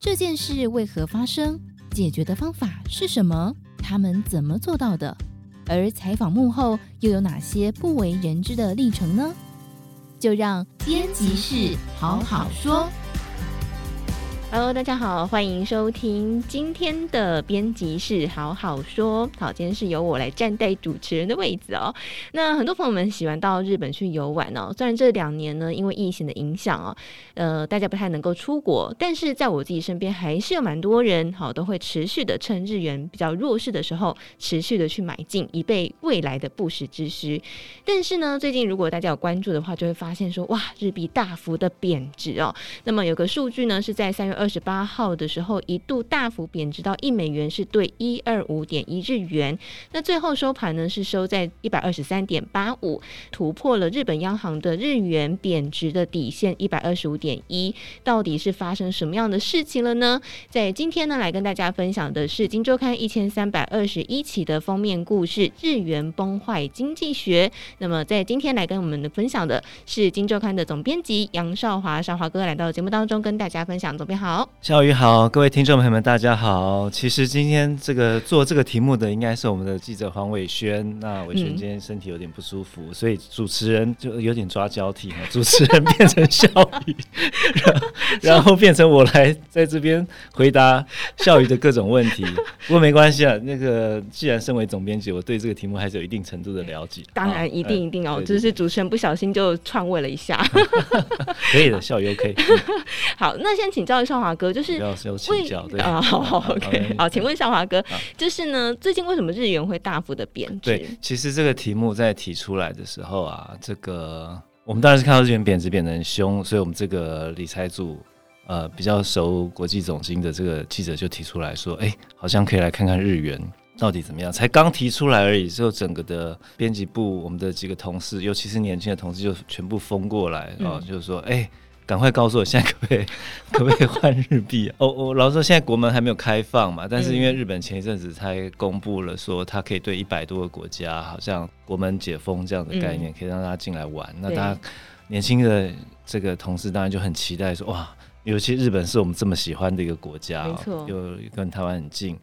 这件事为何发生？解决的方法是什么？他们怎么做到的？而采访幕后又有哪些不为人知的历程呢？就让编辑室好好说。Hello，大家好，欢迎收听今天的编辑室好好说。好，今天是由我来站在主持人的位置哦。那很多朋友们喜欢到日本去游玩哦。虽然这两年呢，因为疫情的影响哦，呃，大家不太能够出国，但是在我自己身边还是有蛮多人，好，都会持续的趁日元比较弱势的时候，持续的去买进，以备未来的不时之需。但是呢，最近如果大家有关注的话，就会发现说，哇，日币大幅的贬值哦。那么有个数据呢，是在三月。二十八号的时候，一度大幅贬值到一美元是兑一二五点一日元。那最后收盘呢，是收在一百二十三点八五，突破了日本央行的日元贬值的底线一百二十五点一。到底是发生什么样的事情了呢？在今天呢，来跟大家分享的是《金周刊》一千三百二十一期的封面故事《日元崩坏经济学》。那么在今天来跟我们的分享的是《金周刊》的总编辑杨少华，少华哥来到节目当中跟大家分享。总编好。好，小雨好，各位听众朋友们，大家好。其实今天这个做这个题目的应该是我们的记者黄伟轩。那伟轩今天身体有点不舒服，嗯、所以主持人就有点抓交替，主持人变成笑雨，然后 变成我来在这边回答笑雨的各种问题。不过没关系啊，那个既然身为总编辑，我对这个题目还是有一定程度的了解。当然，一定一定哦，只、呃、是主持人不小心就篡位了一下。可以的，笑雨 OK。好，那先请教一下。绍华哥就是为啊，好好 OK，好，请问少华哥，就是呢，最近为什么日元会大幅的贬值？对，其实这个题目在提出来的时候啊，这个我们当然是看到日元贬值贬得很凶，所以我们这个理财组呃比较熟国际总经的这个记者就提出来说，哎，好像可以来看看日元到底怎么样。才刚提出来而已，之后整个的编辑部我们的几个同事，尤其是年轻的同事，就全部疯过来啊，就是说，哎。赶快告诉我，现在可不可以 可不可以换日币？哦，我老实说，现在国门还没有开放嘛，但是因为日本前一阵子才公布了说，它可以对一百多个国家，好像国门解封这样的概念，可以让大家进来玩。嗯、那大家年轻的这个同事当然就很期待说，哇，尤其日本是我们这么喜欢的一个国家，没错，又跟台湾很近，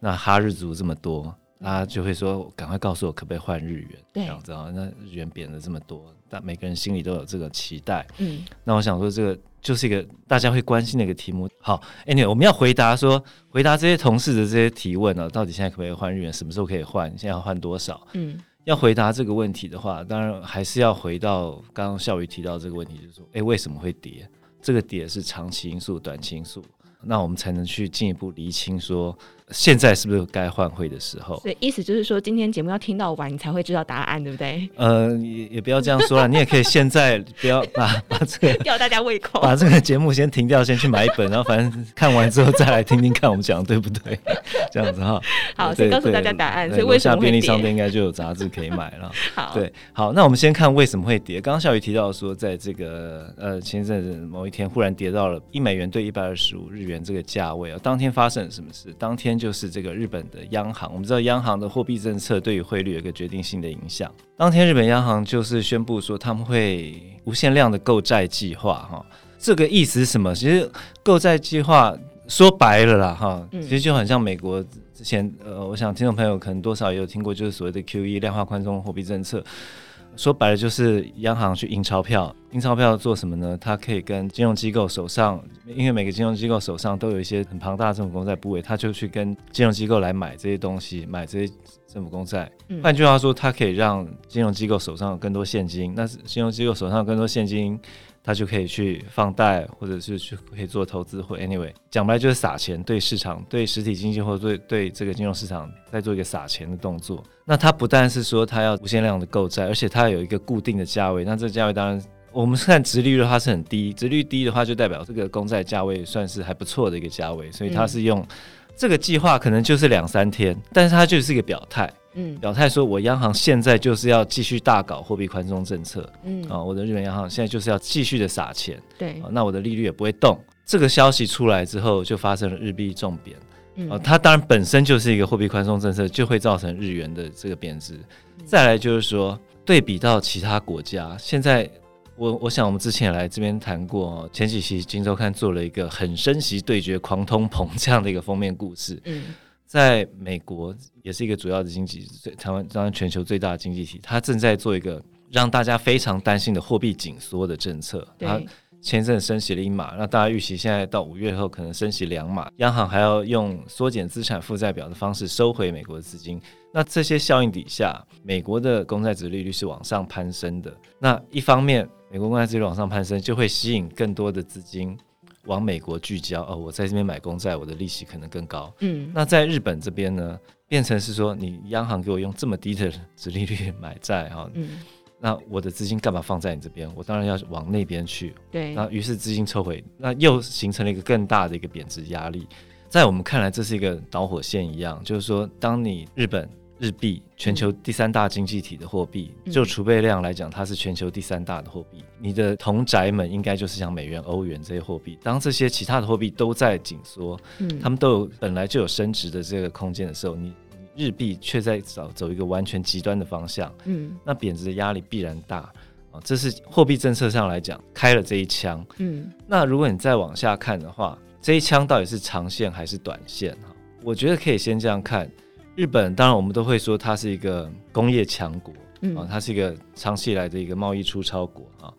那哈日族这么多。他就会说：“赶快告诉我，可不可以换日元？对这样子啊？那日元贬了这么多，但每个人心里都有这个期待。嗯，那我想说，这个就是一个大家会关心的一个题目。好，Anyway，我们要回答说，回答这些同事的这些提问呢、啊，到底现在可不可以换日元？什么时候可以换？现在要换多少？嗯，要回答这个问题的话，当然还是要回到刚刚笑宇提到这个问题，就是说，哎，为什么会跌？这个跌是长期因素、短期因素，那我们才能去进一步厘清说。”现在是不是该换汇的时候？对，意思就是说，今天节目要听到完，你才会知道答案，对不对？呃，也也不要这样说了，你也可以现在不要 把把这个吊大家胃口，把这个节目先停掉，先去买一本，然后反正看完之后再来听听看我们讲的对不对？这样子哈。好，先告诉大家答案。所以为什么？便利商店应该就有杂志可以买了。好，对，好，那我们先看为什么会跌。刚刚小宇提到说，在这个呃前阵子某一天忽然跌到了一美元兑一百二十五日元这个价位啊，当天发生了什么事？当天就是这个日本。的央行，我们知道央行的货币政策对于汇率有一个决定性的影响。当天日本央行就是宣布说他们会无限量的购债计划，哈，这个意思是什么？其实购债计划说白了啦，哈，其实就很像美国之前，呃，我想听众朋友可能多少也有听过，就是所谓的 QE 量化宽松货币政策。说白了就是央行去印钞票，印钞票做什么呢？它可以跟金融机构手上，因为每个金融机构手上都有一些很庞大的政府公债部位，他就去跟金融机构来买这些东西，买这些政府公债。换句话说，它可以让金融机构手上有更多现金，那是金融机构手上有更多现金。他就可以去放贷，或者是去可以做投资，或 anyway 讲白就是撒钱，对市场、对实体经济或者对对这个金融市场在做一个撒钱的动作。那它不但是说它要无限量的购债，而且它有一个固定的价位。那这个价位当然我们看殖利率的话是很低，殖利率低的话就代表这个公债价位算是还不错的一个价位，所以它是用这个计划可能就是两三天，但是它就是一个表态。嗯，表态说，我央行现在就是要继续大搞货币宽松政策。嗯啊，我的日本央行现在就是要继续的撒钱。对啊，那我的利率也不会动。这个消息出来之后，就发生了日币重贬。嗯啊，它当然本身就是一个货币宽松政策，就会造成日元的这个贬值。再来就是说，对比到其他国家，现在我我想我们之前也来这边谈过，前几期《金周刊》做了一个很升息对决狂通膨这样的一个封面故事。嗯，在美国也是一个主要的经济，台湾当然全球最大的经济体，它正在做一个让大家非常担心的货币紧缩的政策。它。前一阵升息了一码，那大家预期现在到五月后可能升息两码，央行还要用缩减资产负债表的方式收回美国的资金。那这些效应底下，美国的公债值利率是往上攀升的。那一方面，美国公债殖利率往上攀升，就会吸引更多的资金往美国聚焦。哦，我在这边买公债，我的利息可能更高。嗯，那在日本这边呢，变成是说，你央行给我用这么低的殖利率买债，哈，嗯。那我的资金干嘛放在你这边？我当然要往那边去。对，那于是资金撤回，那又形成了一个更大的一个贬值压力。在我们看来，这是一个导火线一样，就是说，当你日本日币全球第三大经济体的货币，嗯、就储备量来讲，它是全球第三大的货币。你的同宅们应该就是像美元、欧元这些货币。当这些其他的货币都在紧缩，嗯，他们都有本来就有升值的这个空间的时候，你。日币却在走走一个完全极端的方向，嗯，那贬值的压力必然大啊，这是货币政策上来讲开了这一枪，嗯，那如果你再往下看的话，这一枪到底是长线还是短线哈？我觉得可以先这样看，日本当然我们都会说它是一个工业强国，嗯，啊，它是一个长期以来的一个贸易出超国啊，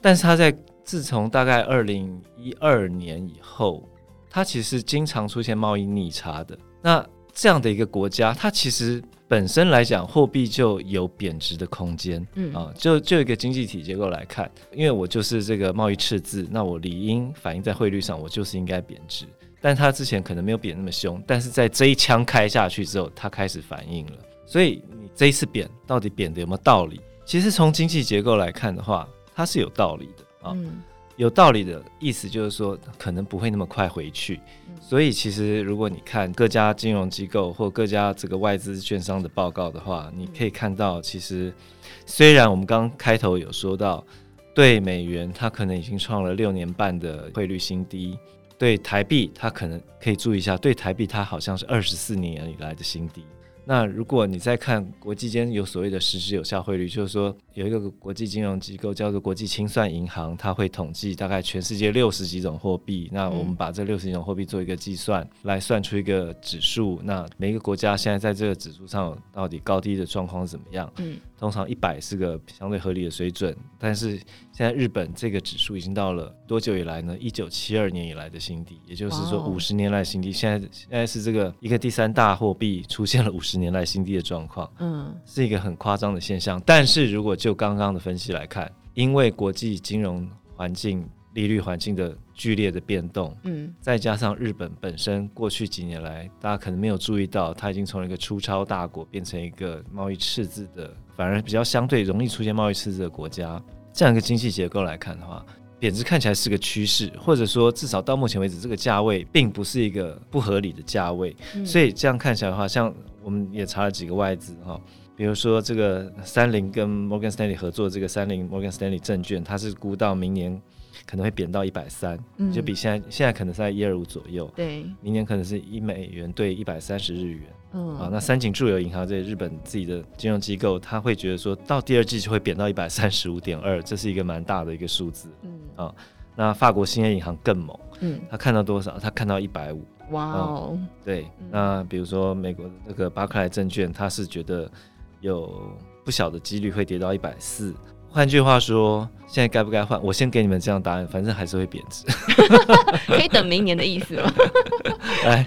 但是它在自从大概二零一二年以后，它其实经常出现贸易逆差的，那。这样的一个国家，它其实本身来讲，货币就有贬值的空间。嗯啊，就就一个经济体结构来看，因为我就是这个贸易赤字，那我理应反映在汇率上，我就是应该贬值。但他之前可能没有贬那么凶，但是在这一枪开下去之后，他开始反应了。所以你这一次贬，到底贬的有没有道理？其实从经济结构来看的话，它是有道理的啊。嗯有道理的意思就是说，可能不会那么快回去。所以，其实如果你看各家金融机构或各家这个外资券商的报告的话，你可以看到，其实虽然我们刚开头有说到，对美元它可能已经创了六年半的汇率新低，对台币它可能可以注意一下，对台币它好像是二十四年以来的新低。那如果你再看国际间有所谓的实质有效汇率，就是说有一个国际金融机构叫做国际清算银行，它会统计大概全世界六十几种货币。那我们把这六十几种货币做一个计算，来算出一个指数。那每一个国家现在在这个指数上到底高低的状况怎么样？嗯，通常一百是个相对合理的水准，但是现在日本这个指数已经到了多久以来呢？一九七二年以来的新低，也就是说五十年来新低。现在现在是这个一个第三大货币出现了五十。十年来新低的状况，嗯，是一个很夸张的现象。但是如果就刚刚的分析来看，因为国际金融环境、利率环境的剧烈的变动，嗯，再加上日本本身过去几年来，大家可能没有注意到，它已经从一个出超大国变成一个贸易赤字的，反而比较相对容易出现贸易赤字的国家。这样一个经济结构来看的话，贬值看起来是个趋势，或者说至少到目前为止，这个价位并不是一个不合理的价位。嗯、所以这样看起来的话，像我们也查了几个外资哈，比如说这个三菱跟摩根士丹利合作，这个三菱摩根士丹利证券，它是估到明年可能会贬到一百三，就比现在现在可能是在一二五左右。对，明年可能是一美元兑一百三十日元。嗯，啊，那三井住友银行这日本自己的金融机构，他会觉得说到第二季就会贬到一百三十五点二，这是一个蛮大的一个数字。嗯，啊，那法国兴业银行更猛，嗯，他看到多少？他看到一百五。哇哦，对，那比如说美国的那个巴克莱证券，他是觉得有不小的几率会跌到一百四。换句话说，现在该不该换？我先给你们这样答案，反正还是会贬值。可以等明年的意思吗？哎，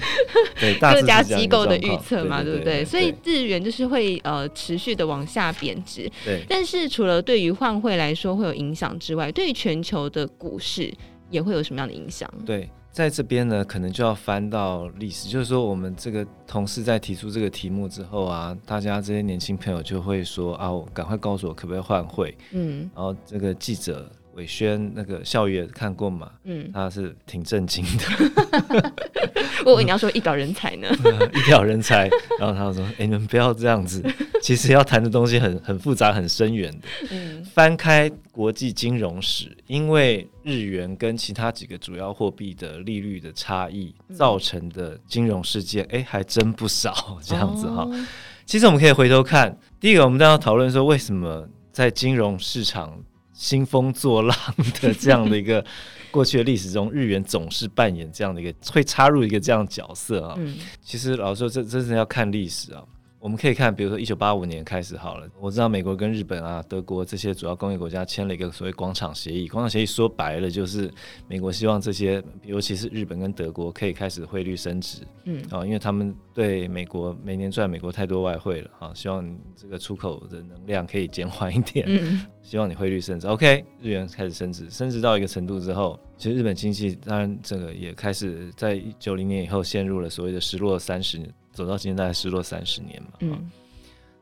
对，各家机构的预测嘛，对不对？所以日元就是会呃持续的往下贬值。对。但是除了对于换汇来说会有影响之外，对于全球的股市也会有什么样的影响？对。在这边呢，可能就要翻到历史，就是说，我们这个同事在提出这个题目之后啊，大家这些年轻朋友就会说啊，赶快告诉我可不可以换汇，嗯，然后这个记者。伟轩那个校园看过嘛？嗯，他是挺震惊的。我以为你要说一表人才呢，一表人才。然后他说：“哎、欸，你们不要这样子，其实要谈的东西很很复杂、很深远的。嗯，翻开国际金融史，因为日元跟其他几个主要货币的利率的差异造成的金融事件，哎、欸，还真不少。这样子哈，哦、其实我们可以回头看，第一个，我们当然讨论说，为什么在金融市场。兴风作浪的这样的一个 过去的历史中，日元总是扮演这样的一个会插入一个这样的角色啊。嗯，其实老实说，这真是要看历史啊。我们可以看，比如说一九八五年开始好了，我知道美国跟日本啊、德国这些主要工业国家签了一个所谓广场协议。广场协议说白了就是美国希望这些，尤其是日本跟德国可以开始汇率升值，嗯，啊，因为他们对美国每年赚美国太多外汇了啊，希望你这个出口的能量可以减缓一点，嗯，希望你汇率升值。OK，日元开始升值，升值到一个程度之后，其实日本经济当然这个也开始在九零年以后陷入了所谓的失落三十年。走到今天大概失落三十年嘛，嗯，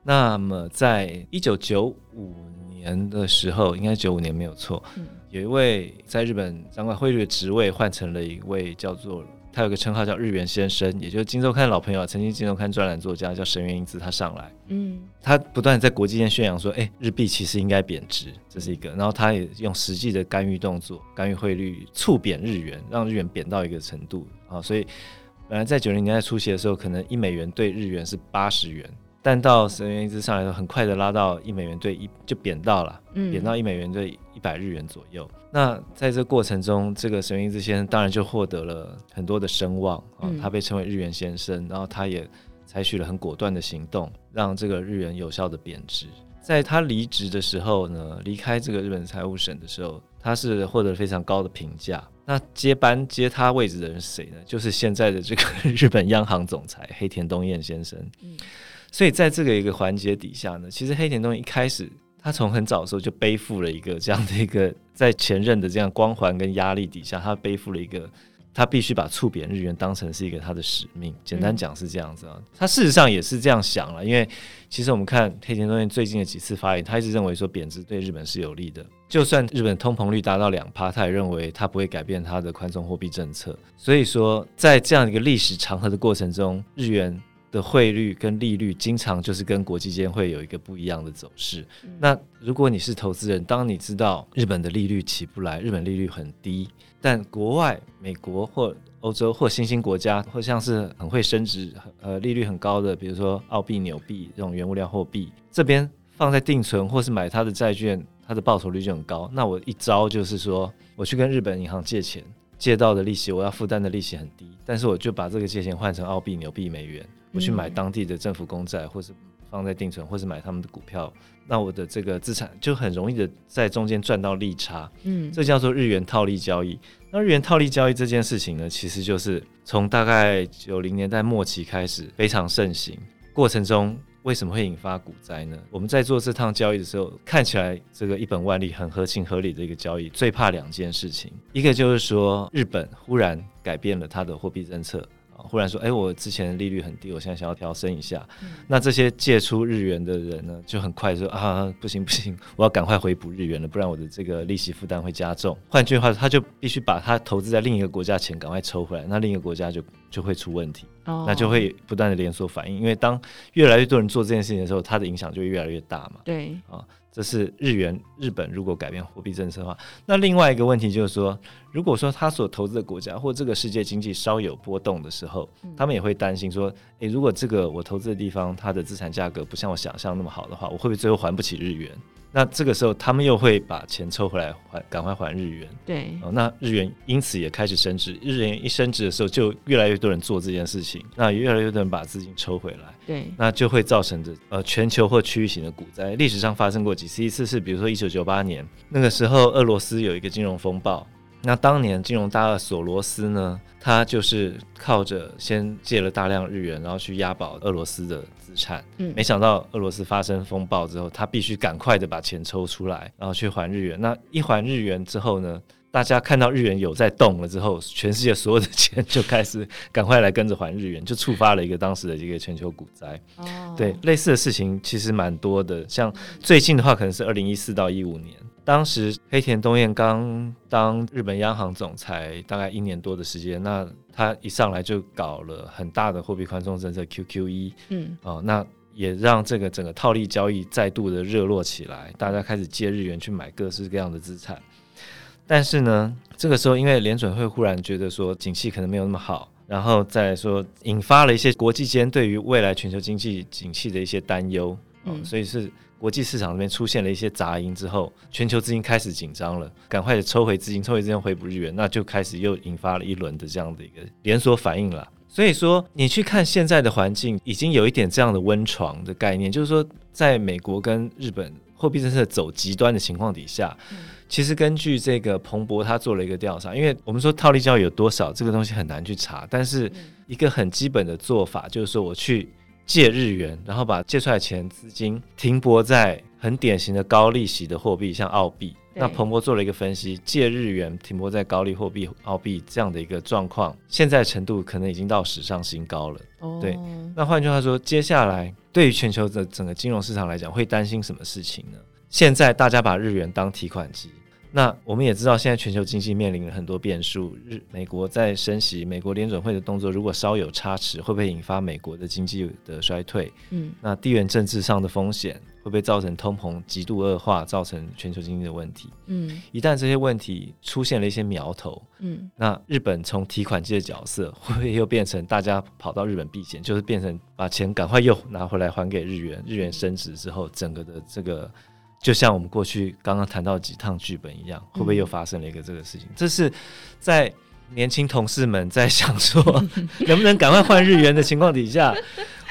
那么在一九九五年的时候，应该九五年没有错，嗯，有一位在日本掌管汇率的职位换成了一位叫做他有个称号叫日元先生，也就是《金周刊》老朋友，曾经《金周刊》专栏作家叫神原英子，他上来，嗯，他不断在国际间宣扬说，哎、欸，日币其实应该贬值，这是一个，然后他也用实际的干预动作，干预汇率，促贬日元，让日元贬到一个程度啊，所以。本来在九零年代初期的时候，可能一美元兑日元是八十元，但到神原英姿上来说，很快的拉到一美元兑一就贬到了，贬到一美元兑一百日元左右。那在这个过程中，这个神原英姿先生当然就获得了很多的声望啊，他被称为日元先生，然后他也采取了很果断的行动，让这个日元有效的贬值。在他离职的时候呢，离开这个日本财务省的时候，他是获得非常高的评价。那接班接他位置的人是谁呢？就是现在的这个 日本央行总裁黑田东彦先生。嗯，所以在这个一个环节底下呢，其实黑田东彦一开始他从很早的时候就背负了一个这样的一个在前任的这样光环跟压力底下，他背负了一个。他必须把促贬日元当成是一个他的使命。简单讲是这样子啊，他事实上也是这样想了。因为其实我们看黑田东彦最近的几次发言，他一直认为说贬值对日本是有利的。就算日本通膨率达到两趴，他也认为他不会改变他的宽松货币政策。所以说，在这样一个历史长河的过程中，日元的汇率跟利率经常就是跟国际间会有一个不一样的走势。那如果你是投资人，当你知道日本的利率起不来，日本利率很低。但国外，美国或欧洲或新兴国家，或像是很会升值、呃利率很高的，比如说澳币、纽币这种原物料货币，这边放在定存或是买它的债券，它的报酬率就很高。那我一招就是说，我去跟日本银行借钱，借到的利息我要负担的利息很低，但是我就把这个借钱换成澳币、纽币、美元，我去买当地的政府公债，或是放在定存，或是买他们的股票。那我的这个资产就很容易的在中间赚到利差，嗯，这叫做日元套利交易。那日元套利交易这件事情呢，其实就是从大概九零年代末期开始非常盛行。过程中为什么会引发股灾呢？我们在做这趟交易的时候，看起来这个一本万利、很合情合理的一个交易，最怕两件事情，一个就是说日本忽然改变了它的货币政策。忽然说：“哎，我之前的利率很低，我现在想要调升一下。嗯”那这些借出日元的人呢，就很快说：“啊，不行不行，我要赶快回补日元了，不然我的这个利息负担会加重。”换句话说，他就必须把他投资在另一个国家钱赶快抽回来，那另一个国家就就会出问题，哦、那就会不断的连锁反应。因为当越来越多人做这件事情的时候，它的影响就会越来越大嘛。对，啊。这是日元，日本如果改变货币政策的话，那另外一个问题就是说，如果说他所投资的国家或这个世界经济稍有波动的时候，他们也会担心说，诶，如果这个我投资的地方它的资产价格不像我想象那么好的话，我会不会最后还不起日元？那这个时候，他们又会把钱抽回来还，赶快还日元。对，哦，那日元因此也开始升值。日元一升值的时候，就越来越多人做这件事情，那越来越多人把资金抽回来。对，那就会造成的呃全球或区域型的股灾。历史上发生过几次，一次是比如说一九九八年那个时候，俄罗斯有一个金融风暴。那当年金融大鳄索罗斯呢，他就是靠着先借了大量日元，然后去押宝俄罗斯的资产。嗯，没想到俄罗斯发生风暴之后，他必须赶快的把钱抽出来，然后去还日元。那一还日元之后呢，大家看到日元有在动了之后，全世界所有的钱 就开始赶快来跟着还日元，就触发了一个当时的一个全球股灾。哦，对，类似的事情其实蛮多的，像最近的话，可能是二零一四到一五年。当时黑田东彦刚当日本央行总裁，大概一年多的时间，那他一上来就搞了很大的货币宽松政策 QQE，嗯，哦，那也让这个整个套利交易再度的热络起来，大家开始借日元去买各式各样的资产。但是呢，这个时候因为联准会忽然觉得说景气可能没有那么好，然后再说引发了一些国际间对于未来全球经济景气的一些担忧，嗯，所以是。国际市场那边出现了一些杂音之后，全球资金开始紧张了，赶快的抽回资金，抽回资金回补日元，那就开始又引发了一轮的这样的一个连锁反应了。所以说，你去看现在的环境，已经有一点这样的温床的概念，就是说，在美国跟日本货币政策走极端的情况底下，嗯、其实根据这个彭博他做了一个调查，因为我们说套利交易有多少，这个东西很难去查，但是一个很基本的做法就是说，我去借日元，然后把借出来的钱资金停泊在很典型的高利息的货币，像澳币。那彭博做了一个分析，借日元停泊在高利货币澳币这样的一个状况，现在程度可能已经到史上新高了。Oh. 对，那换句话说，接下来对于全球的整个金融市场来讲，会担心什么事情呢？现在大家把日元当提款机。那我们也知道，现在全球经济面临了很多变数。日美国在升息，美国联准会的动作如果稍有差池，会不会引发美国的经济的衰退？嗯，那地缘政治上的风险会不会造成通膨极度恶化，造成全球经济的问题？嗯，一旦这些问题出现了一些苗头，嗯，那日本从提款机的角色会不会又变成大家跑到日本避险，就是变成把钱赶快又拿回来还给日元？日元升值之后，整个的这个。就像我们过去刚刚谈到几趟剧本一样，会不会又发生了一个这个事情？这是在年轻同事们在想说 能不能赶快换日元的情况底下。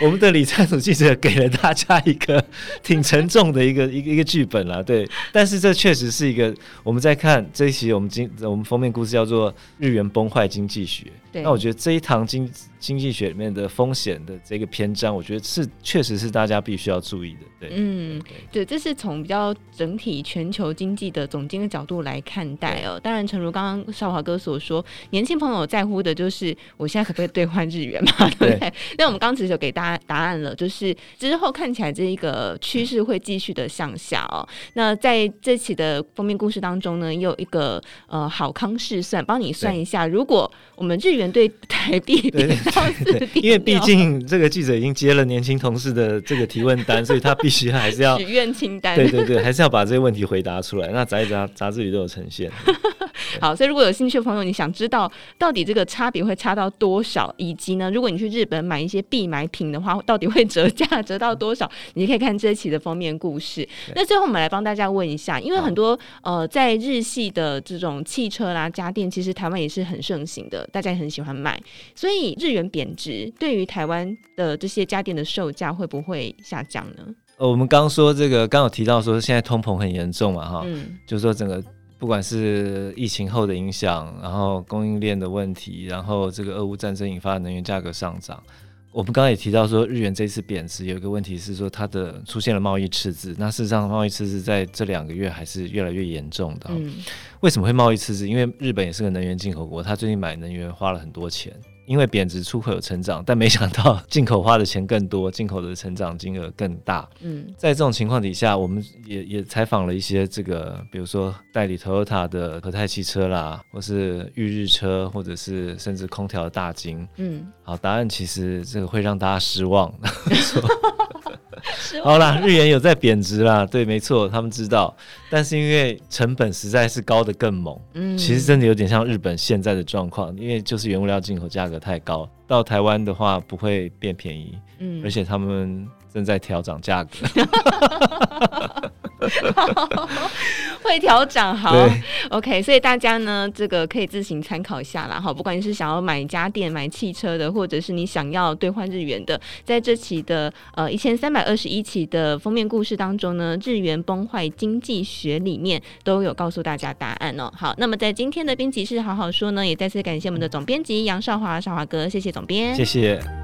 我们的理财组记者给了大家一个挺沉重的一个一个一个剧本了，对。但是这确实是一个我们在看这一期我们经我们封面故事叫做《日元崩坏经济学》。对。那我觉得这一堂经经济学里面的风险的这个篇章，我觉得是确实是大家必须要注意的。对。嗯，对，这是从比较整体全球经济的总经的角度来看待哦。当然，诚如刚刚少华哥所说，年轻朋友在乎的就是我现在可不可以兑换日元嘛？对不对？那我们刚刚其实有给大家。答案了，就是之后看起来这一个趋势会继续的向下哦。那在这期的封面故事当中呢，也有一个呃好康试算，帮你算一下，如果我们日元对台币跌到四，因为毕竟这个记者已经接了年轻同事的这个提问单，所以他必须还是要 许愿清单，对对对，还是要把这些问题回答出来。那杂志杂杂志里都有呈现。好，所以如果有兴趣的朋友，你想知道到底这个差别会差到多少，以及呢，如果你去日本买一些必买品的话，到底会折价折到多少？你可以看这一期的封面故事。那最后我们来帮大家问一下，因为很多呃在日系的这种汽车啦、家电，其实台湾也是很盛行的，大家也很喜欢买。所以日元贬值对于台湾的这些家电的售价会不会下降呢？呃，我们刚说这个，刚有提到说现在通膨很严重嘛，哈，嗯，就是说整个。不管是疫情后的影响，然后供应链的问题，然后这个俄乌战争引发的能源价格上涨，我们刚刚也提到说，日元这次贬值有一个问题是说它的出现了贸易赤字。那事实上，贸易赤字在这两个月还是越来越严重的。嗯，为什么会贸易赤字？因为日本也是个能源进口国，它最近买能源花了很多钱。因为贬值，出口有成长，但没想到进口花的钱更多，进口的成长金额更大。嗯，在这种情况底下，我们也也采访了一些这个，比如说代理 Toyota 的和泰汽车啦，或是裕日车，或者是甚至空调的大金。嗯，好，答案其实这个会让大家失望。好啦，日元有在贬值啦，对，没错，他们知道，但是因为成本实在是高得更猛，嗯，其实真的有点像日本现在的状况，因为就是原物料进口价格太高，到台湾的话不会变便宜，嗯，而且他们正在调涨价格。会调涨，好，OK，所以大家呢，这个可以自行参考一下啦，好，不管你是想要买家电、买汽车的，或者是你想要兑换日元的，在这期的呃一千三百二十一期的封面故事当中呢，日元崩坏经济学里面都有告诉大家答案哦。好，那么在今天的编辑室好好说呢，也再次感谢我们的总编辑杨少华，少华哥，谢谢总编，谢谢。